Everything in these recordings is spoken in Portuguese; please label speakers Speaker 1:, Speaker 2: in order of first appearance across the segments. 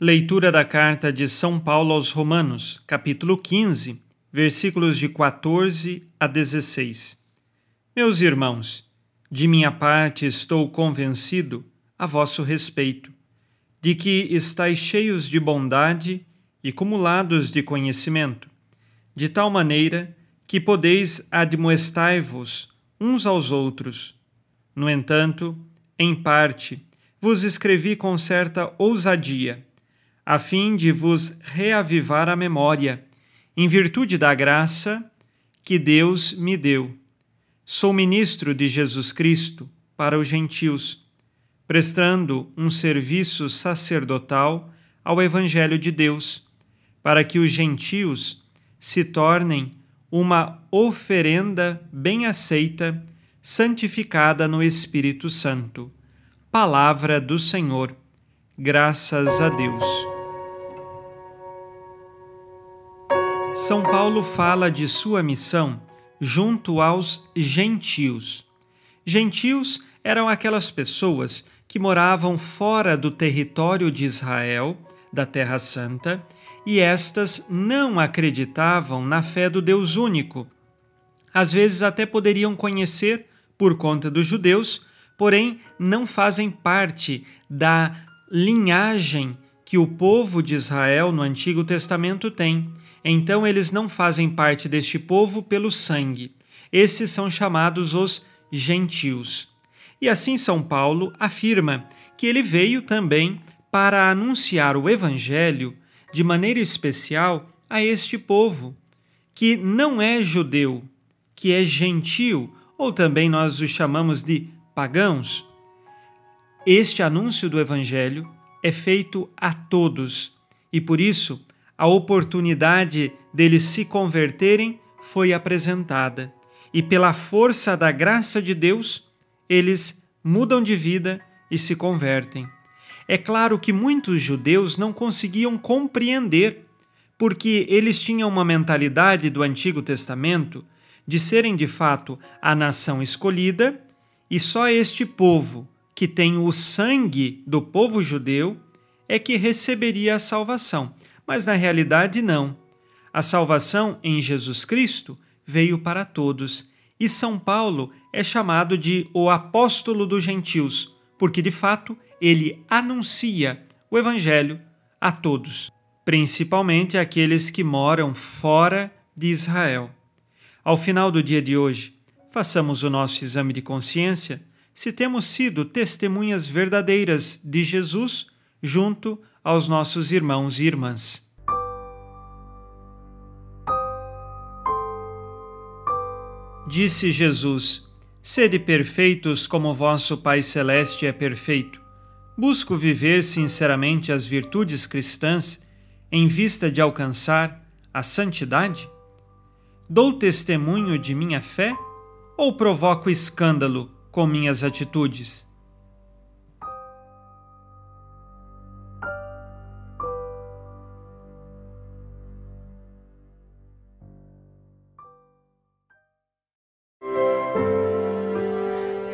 Speaker 1: Leitura da carta de São Paulo aos Romanos, capítulo 15, versículos de 14 a 16. Meus irmãos, de minha parte, estou convencido a vosso respeito, de que estáis cheios de bondade e cumulados de conhecimento, de tal maneira que podeis admoestai-vos uns aos outros. No entanto, em parte, vos escrevi com certa ousadia, a fim de vos reavivar a memória, em virtude da graça que Deus me deu Sou ministro de Jesus Cristo para os gentios, prestando um serviço sacerdotal ao Evangelho de Deus, para que os gentios se tornem uma oferenda bem aceita, santificada no Espírito Santo. Palavra do Senhor. Graças a Deus. São Paulo fala de sua missão junto aos gentios. Gentios eram aquelas pessoas que moravam fora do território de Israel, da Terra Santa, e estas não acreditavam na fé do Deus único. Às vezes até poderiam conhecer por conta dos judeus, porém não fazem parte da linhagem que o povo de Israel no Antigo Testamento tem então eles não fazem parte deste povo pelo sangue. Esses são chamados os gentios. E assim São Paulo afirma que ele veio também para anunciar o evangelho de maneira especial a este povo, que não é judeu, que é gentil, ou também nós os chamamos de pagãos. Este anúncio do evangelho é feito a todos, e por isso a oportunidade deles se converterem foi apresentada, e pela força da graça de Deus, eles mudam de vida e se convertem. É claro que muitos judeus não conseguiam compreender, porque eles tinham uma mentalidade do Antigo Testamento de serem de fato a nação escolhida e só este povo, que tem o sangue do povo judeu, é que receberia a salvação mas na realidade não. A salvação em Jesus Cristo veio para todos, e São Paulo é chamado de o apóstolo dos gentios, porque de fato ele anuncia o evangelho a todos, principalmente aqueles que moram fora de Israel. Ao final do dia de hoje, façamos o nosso exame de consciência se temos sido testemunhas verdadeiras de Jesus junto aos nossos irmãos e irmãs. Disse Jesus: Sede perfeitos como vosso Pai Celeste é perfeito. Busco viver sinceramente as virtudes cristãs em vista de alcançar a santidade? Dou testemunho de minha fé ou provoco escândalo com minhas atitudes?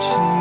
Speaker 2: watching.